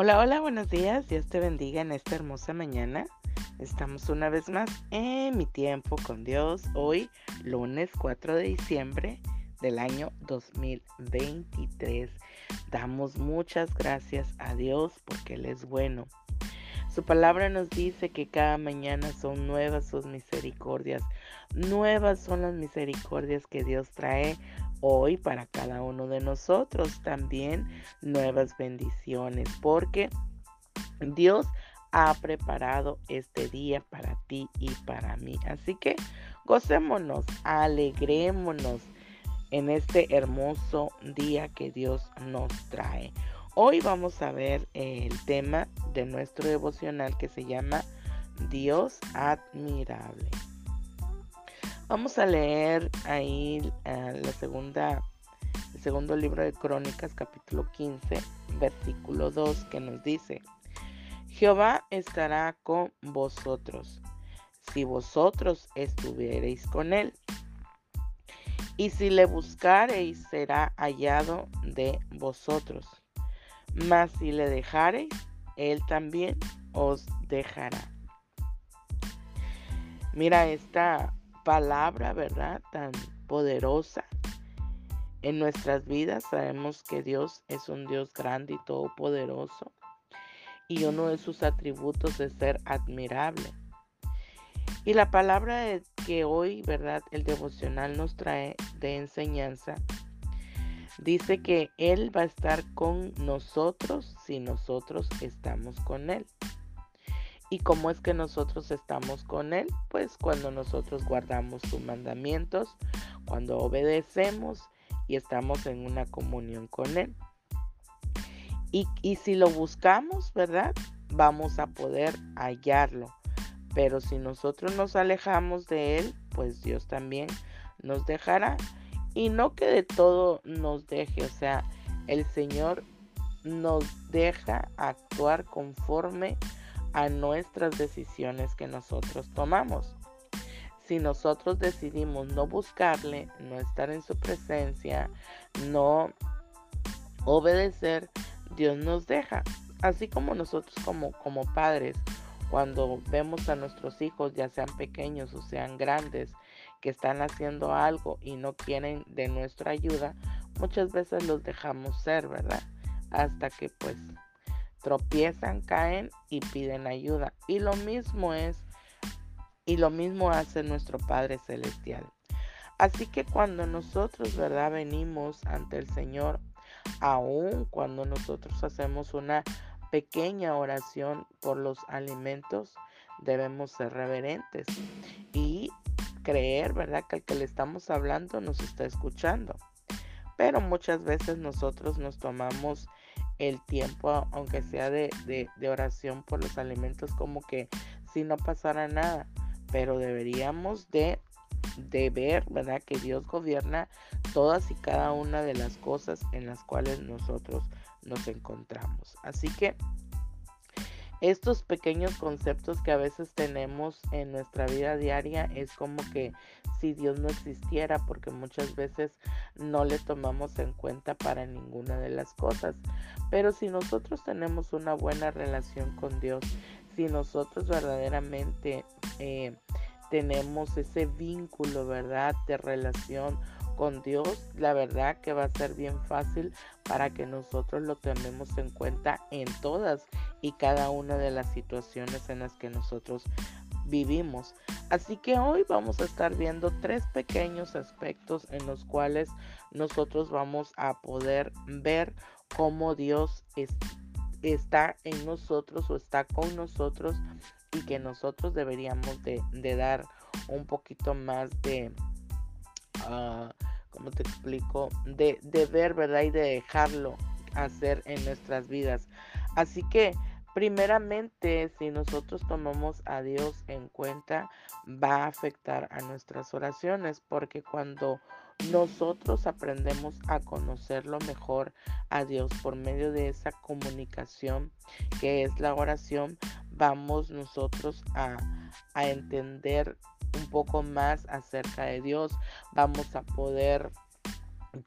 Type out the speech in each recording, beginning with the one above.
Hola, hola, buenos días. Dios te bendiga en esta hermosa mañana. Estamos una vez más en mi tiempo con Dios. Hoy, lunes 4 de diciembre del año 2023. Damos muchas gracias a Dios porque Él es bueno. Su palabra nos dice que cada mañana son nuevas sus misericordias. Nuevas son las misericordias que Dios trae hoy para cada uno de nosotros también nuevas bendiciones porque Dios ha preparado este día para ti y para mí. Así que gocémonos, alegrémonos en este hermoso día que Dios nos trae. Hoy vamos a ver el tema de nuestro devocional que se llama Dios admirable. Vamos a leer ahí eh, la segunda, el segundo libro de Crónicas, capítulo 15, versículo 2, que nos dice, Jehová estará con vosotros, si vosotros estuviereis con él. Y si le buscareis, será hallado de vosotros. Mas si le dejareis, él también os dejará. Mira esta palabra, ¿verdad? Tan poderosa en nuestras vidas. Sabemos que Dios es un Dios grande y todopoderoso. Y uno de sus atributos es ser admirable. Y la palabra que hoy, ¿verdad? El devocional nos trae de enseñanza. Dice que Él va a estar con nosotros si nosotros estamos con Él. ¿Y cómo es que nosotros estamos con Él? Pues cuando nosotros guardamos sus mandamientos, cuando obedecemos y estamos en una comunión con Él. Y, y si lo buscamos, ¿verdad? Vamos a poder hallarlo. Pero si nosotros nos alejamos de Él, pues Dios también nos dejará. Y no que de todo nos deje, o sea, el Señor nos deja actuar conforme a nuestras decisiones que nosotros tomamos. Si nosotros decidimos no buscarle, no estar en su presencia, no obedecer, Dios nos deja. Así como nosotros como, como padres, cuando vemos a nuestros hijos, ya sean pequeños o sean grandes, que están haciendo algo y no quieren de nuestra ayuda, muchas veces los dejamos ser, ¿verdad? Hasta que pues tropiezan, caen y piden ayuda. Y lo mismo es, y lo mismo hace nuestro Padre Celestial. Así que cuando nosotros, ¿verdad? Venimos ante el Señor, aun cuando nosotros hacemos una pequeña oración por los alimentos, debemos ser reverentes y creer, ¿verdad? Que el que le estamos hablando nos está escuchando. Pero muchas veces nosotros nos tomamos el tiempo, aunque sea de, oración por los alimentos, como que si no pasara nada. Pero deberíamos de, de ver, ¿verdad? Que Dios gobierna todas y cada una de las cosas en las cuales nosotros nos encontramos. Así que estos pequeños conceptos que a veces tenemos en nuestra vida diaria es como que si Dios no existiera, porque muchas veces no le tomamos en cuenta para ninguna de las cosas. Pero si nosotros tenemos una buena relación con Dios, si nosotros verdaderamente eh, tenemos ese vínculo, ¿verdad? De relación con Dios, la verdad que va a ser bien fácil para que nosotros lo tenemos en cuenta en todas y cada una de las situaciones en las que nosotros vivimos. Así que hoy vamos a estar viendo tres pequeños aspectos en los cuales nosotros vamos a poder ver cómo Dios está en nosotros o está con nosotros y que nosotros deberíamos de, dar un poquito más de, uh, ¿cómo te explico? De, ver, ¿verdad? Y de dejarlo hacer en nuestras vidas. Así que primeramente, si nosotros tomamos a Dios en cuenta, va a afectar a nuestras oraciones, porque cuando nosotros aprendemos a conocerlo mejor a Dios por medio de esa comunicación que es la oración, vamos nosotros a entender un poco más acerca de Dios, vamos a poder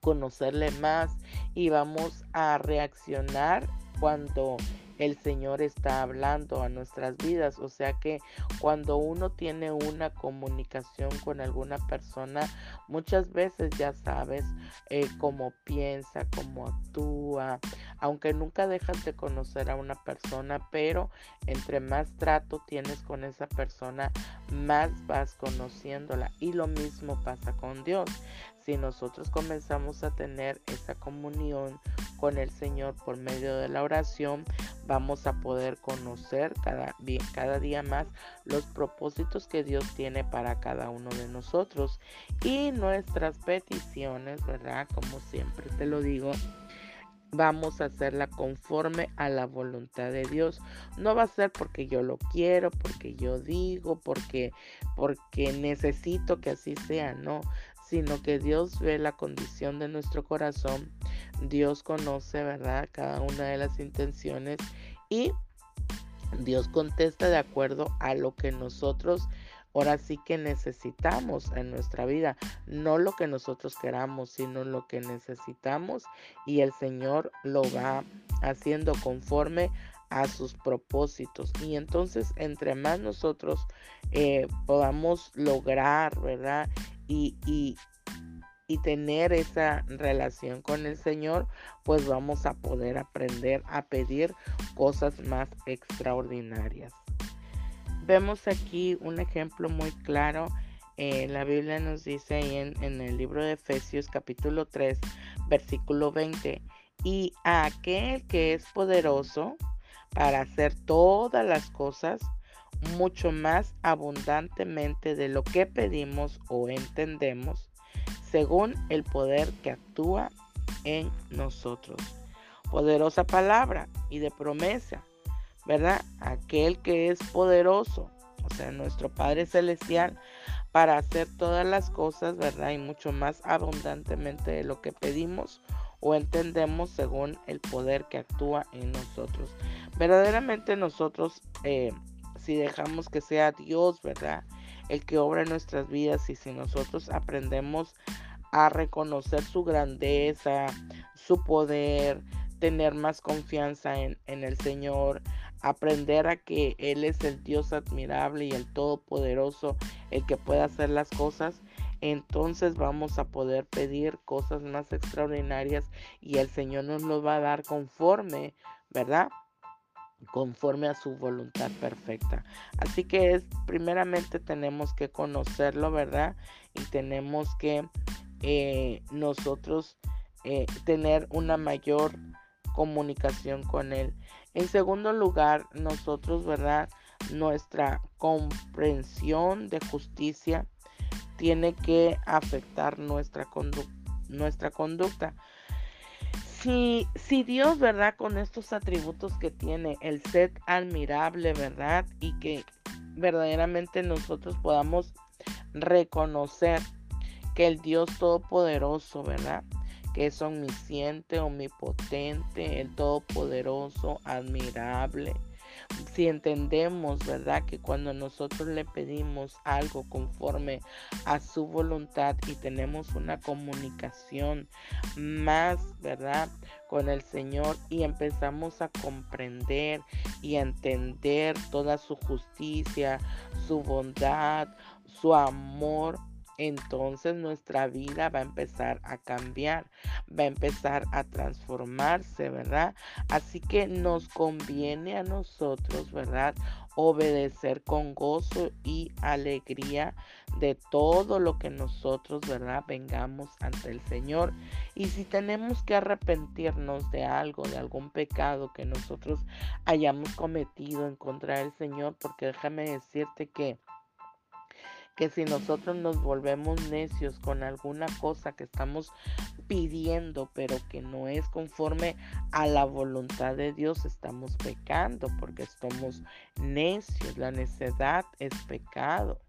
conocerle más y vamos a reaccionar cuando el Señor está hablando a nuestras vidas. O sea que cuando uno tiene una comunicación con alguna persona, muchas veces ya sabes eh, cómo piensa, cómo actúa, aunque nunca dejas de conocer a una persona, pero entre más trato tienes con esa persona, más vas conociéndola. Y lo mismo pasa con Dios si nosotros comenzamos a tener esa comunión con el Señor por medio de la oración, vamos a poder conocer cada, cada día más los propósitos que Dios tiene para cada uno de nosotros y nuestras peticiones, ¿verdad? Como siempre te lo digo, vamos a hacerla conforme a la voluntad de Dios. No va a ser porque yo lo quiero, porque yo digo, porque porque necesito que así sea, no, sino que Dios ve la condición de nuestro corazón. Dios conoce, ¿verdad?, cada una de las intenciones y Dios contesta de acuerdo a lo que nosotros ahora sí que necesitamos en nuestra vida, no lo que nosotros queramos, sino lo que necesitamos y el Señor lo va haciendo conforme a sus propósitos. Y entonces, entre más nosotros eh, podamos lograr, ¿verdad? Y, y, tener esa relación con el Señor, pues vamos a poder aprender a pedir cosas más extraordinarias. Vemos aquí un ejemplo muy claro. Eh, la Biblia nos dice ahí en, en el libro de Efesios capítulo 3, versículo 20, y aquel que es poderoso para hacer todas las cosas mucho más abundantemente de lo que pedimos o entendemos, según el poder que actúa en nosotros. Poderosa palabra y de promesa, ¿verdad? Aquel que es poderoso, o sea, nuestro Padre Celestial, para hacer todas las cosas, ¿verdad? Y mucho más abundantemente de lo que pedimos o entendemos según el poder que actúa en nosotros. Verdaderamente nosotros eh, si dejamos que sea Dios, ¿verdad? El que obra en nuestras vidas y si nosotros aprendemos a reconocer su grandeza, su poder, tener más confianza en, en, el Señor, aprender a que Él es el Dios admirable y el Todopoderoso, el que puede hacer las cosas, entonces vamos a poder pedir cosas más extraordinarias y el Señor nos lo va a dar conforme, ¿verdad? Conforme a su voluntad perfecta. Así que es primeramente tenemos que conocerlo, ¿verdad? Y tenemos que eh, nosotros eh, tener una mayor comunicación con él. En segundo lugar, nosotros, ¿verdad? Nuestra comprensión de justicia tiene que afectar nuestra, nuestra conducta si, si Dios, ¿verdad? Con estos atributos que tiene, el ser admirable, ¿verdad? Y que verdaderamente nosotros podamos reconocer que el Dios Todopoderoso, ¿verdad? Que es omnisciente, omnipotente, el Todopoderoso, admirable, si entendemos, ¿verdad? Que cuando nosotros le pedimos algo conforme a su voluntad y tenemos una comunicación más, ¿verdad? Con el Señor y empezamos a comprender y a entender toda su justicia, su bondad, su amor, entonces nuestra vida va a empezar a cambiar, va a empezar a transformarse, ¿verdad? Así que nos conviene a nosotros, ¿verdad? Obedecer con gozo y alegría de todo lo que nosotros, ¿verdad? Vengamos ante el Señor. Y si tenemos que arrepentirnos de algo, de algún pecado que nosotros hayamos cometido en contra del Señor, porque déjame decirte que que si nosotros nos volvemos necios con alguna cosa que estamos pidiendo, pero que no es conforme a la voluntad de Dios, estamos pecando porque somos necios. La necedad es pecado.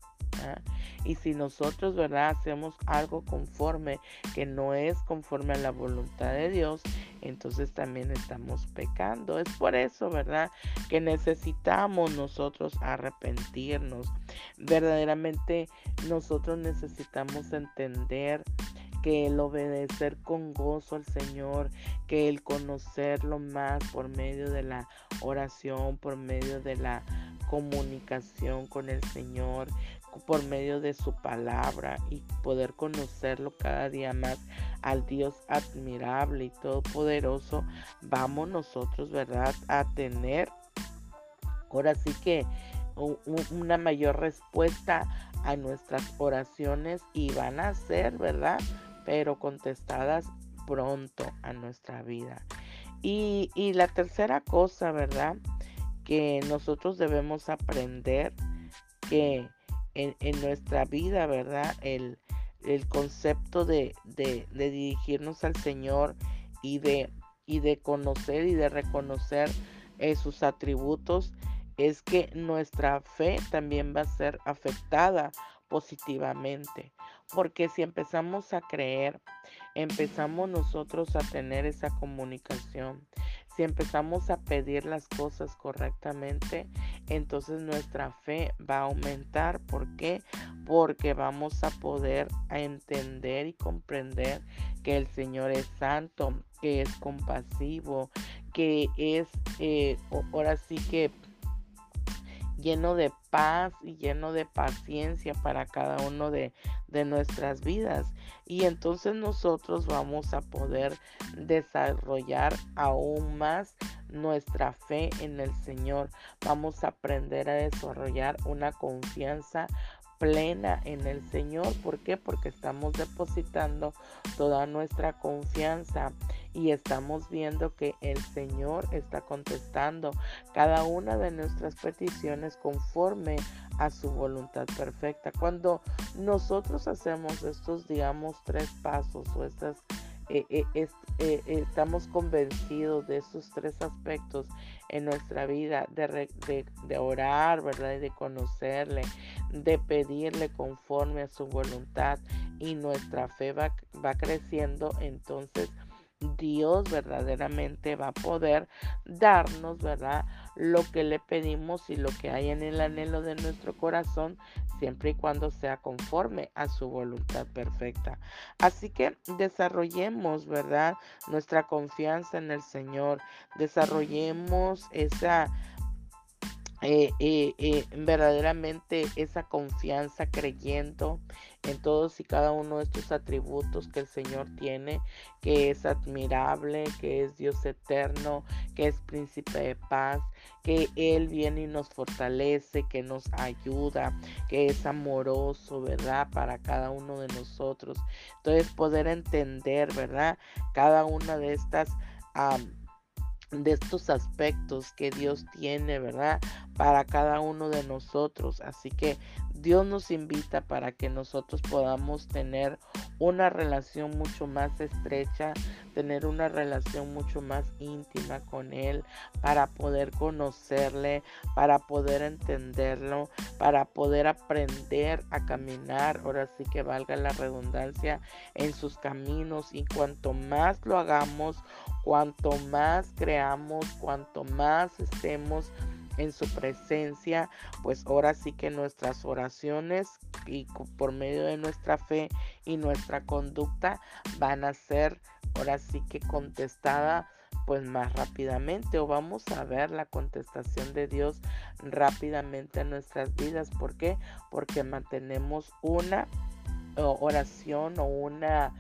¿Ah? Y si nosotros, ¿verdad?, hacemos algo conforme que no es conforme a la voluntad de Dios, entonces también estamos pecando. Es por eso, ¿verdad?, que necesitamos nosotros arrepentirnos. Verdaderamente nosotros necesitamos entender que el obedecer con gozo al Señor, que el conocerlo más por medio de la oración, por medio de la comunicación con el Señor, por medio de su palabra y poder conocerlo cada día más al Dios admirable y todopoderoso, vamos nosotros, ¿verdad?, a tener ahora sí que una mayor respuesta a nuestras oraciones y van a ser, ¿verdad? Pero contestadas pronto a nuestra vida. Y, la tercera cosa, ¿verdad? Que nosotros debemos aprender que en, nuestra vida, ¿verdad? El, concepto de, dirigirnos al Señor y de, y de conocer y de reconocer eh, sus atributos es que nuestra fe también va a ser afectada positivamente. Porque si empezamos a creer, empezamos nosotros a tener esa comunicación, si empezamos a pedir las cosas correctamente, entonces nuestra fe va a aumentar. ¿Por qué? Porque vamos a poder entender y comprender que el Señor es santo, que es compasivo, que es, eh, ahora sí que lleno de paz y lleno de paciencia para cada uno de, de, nuestras vidas. Y entonces nosotros vamos a poder desarrollar aún más nuestra fe en el Señor. Vamos a aprender a desarrollar una confianza plena en el Señor. ¿Por qué? Porque estamos depositando toda nuestra confianza y estamos viendo que el Señor está contestando cada una de nuestras peticiones conforme a su voluntad perfecta. Cuando nosotros hacemos estos, digamos, tres pasos o estas eh, eh, eh, estamos convencidos de esos tres aspectos en nuestra vida, de, de, orar, ¿verdad? De conocerle, de pedirle conforme a su voluntad y nuestra fe va, va creciendo, entonces Dios verdaderamente va a poder darnos, ¿verdad? Lo que le pedimos y lo que hay en el anhelo de nuestro corazón, siempre y cuando sea conforme a su voluntad perfecta. Así que desarrollemos, ¿verdad? Nuestra confianza en el Señor, desarrollemos esa eh, eh, eh, verdaderamente esa confianza creyendo en todos y cada uno de estos atributos que el Señor tiene, que es admirable, que es Dios eterno, que es príncipe de paz, que Él viene y nos fortalece, que nos ayuda, que es amoroso, ¿verdad? Para cada uno de nosotros. Entonces poder entender, ¿verdad? Cada una de estas de estos aspectos que Dios tiene, ¿verdad? Para cada uno de nosotros. Así que Dios nos invita para que nosotros podamos tener una relación mucho más estrecha, tener una relación mucho más íntima con Él, para poder conocerle, para poder entenderlo, para poder aprender a caminar, ahora sí que valga la redundancia, en sus caminos. Y cuanto más lo hagamos, cuanto más creamos, cuanto más estemos en su presencia, pues ahora sí que nuestras oraciones y por medio de nuestra fe y nuestra conducta van a ser ahora sí que contestada pues más rápidamente o vamos a ver la contestación de Dios rápidamente en nuestras vidas. ¿Por qué? Porque mantenemos una oración o una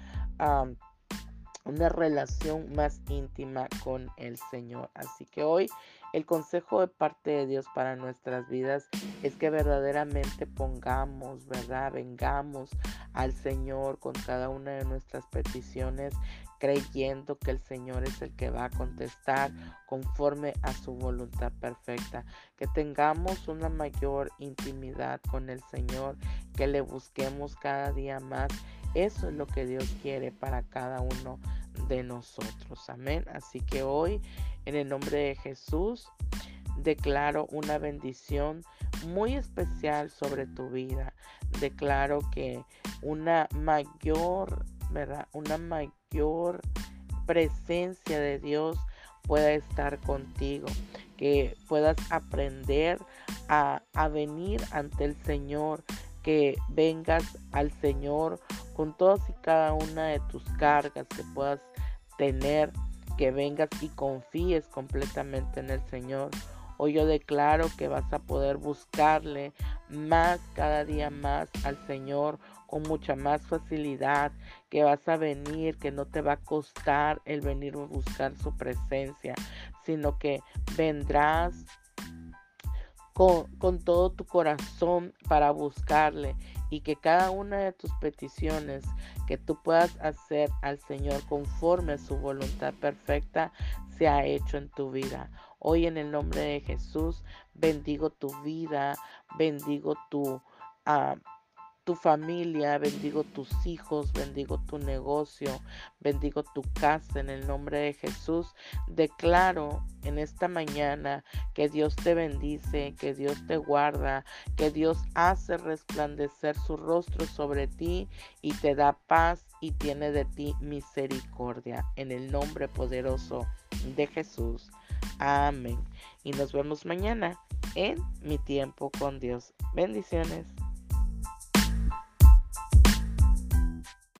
una relación más íntima con el Señor. Así que hoy el consejo de parte de Dios para nuestras vidas es que verdaderamente pongamos, ¿verdad? Vengamos al Señor con cada una de nuestras peticiones, creyendo que el Señor es el que va a contestar conforme a su voluntad perfecta. Que tengamos una mayor intimidad con el Señor, que le busquemos cada día más eso es lo que Dios quiere para cada uno de nosotros. Amén. Así que hoy, en el nombre de Jesús, declaro una bendición muy especial sobre tu vida. Declaro que una mayor, ¿verdad? Una mayor presencia de Dios pueda estar contigo, que puedas aprender a, a venir ante el Señor, que vengas al Señor con todas y cada una de tus cargas que puedas tener, que vengas y confíes completamente en el Señor. Hoy yo declaro que vas a poder buscarle más, cada día más al Señor con mucha más facilidad, que vas a venir, que no te va a costar el venir a buscar su presencia, sino que vendrás con, con, todo tu corazón para buscarle y que cada una de tus peticiones que tú puedas hacer al Señor conforme a su voluntad perfecta sea hecho en tu vida. Hoy en el nombre de Jesús bendigo tu vida, bendigo tu... Uh, tu familia, bendigo tus hijos, bendigo tu negocio, bendigo tu casa en el nombre de Jesús. Declaro en esta mañana que Dios te bendice, que Dios te guarda, que Dios hace resplandecer su rostro sobre ti y te da paz y tiene de ti misericordia. En el nombre poderoso de Jesús. Amén. Y nos vemos mañana en mi tiempo con Dios. Bendiciones.